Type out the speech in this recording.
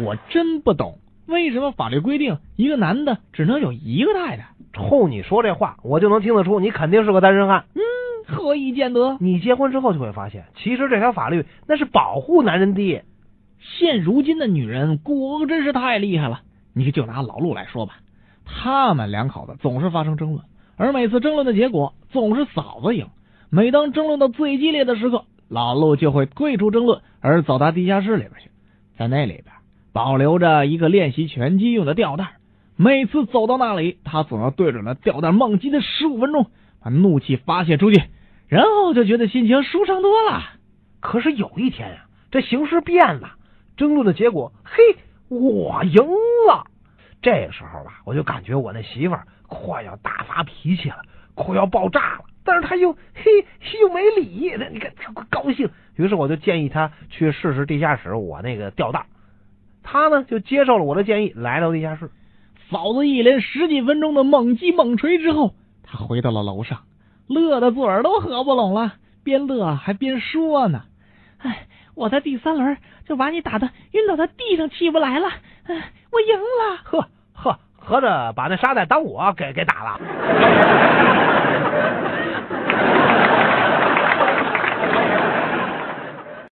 我真不懂，为什么法律规定一个男的只能有一个太太？冲你说这话，我就能听得出你肯定是个单身汉。嗯，何以见得？你结婚之后就会发现，其实这条法律那是保护男人的。现如今的女人果真是太厉害了。你就拿老陆来说吧，他们两口子总是发生争论，而每次争论的结果总是嫂子赢。每当争论到最激烈的时刻，老陆就会退出争论，而走到地下室里边去，在那里边保留着一个练习拳击用的吊带。每次走到那里，他总要对准那吊带猛击的十五分钟，把怒气发泄出去，然后就觉得心情舒畅多了。可是有一天呀，这形势变了，争论的结果，嘿，我赢了。这时候吧，我就感觉我那媳妇儿快要大发脾气了，快要爆炸了。但是他又嘿又没理，那你看高兴。于是我就建议他去试试地下室我那个吊带。他呢就接受了我的建议，来到地下室。嫂子一连十几分钟的猛击猛锤之后，他回到了楼上，乐的嘴儿都合不拢了，边乐还边说呢：“哎，我在第三轮就把你打的晕倒在地上，起不来了。哎，我赢了。呵呵，合着把那沙袋当我给给打了。”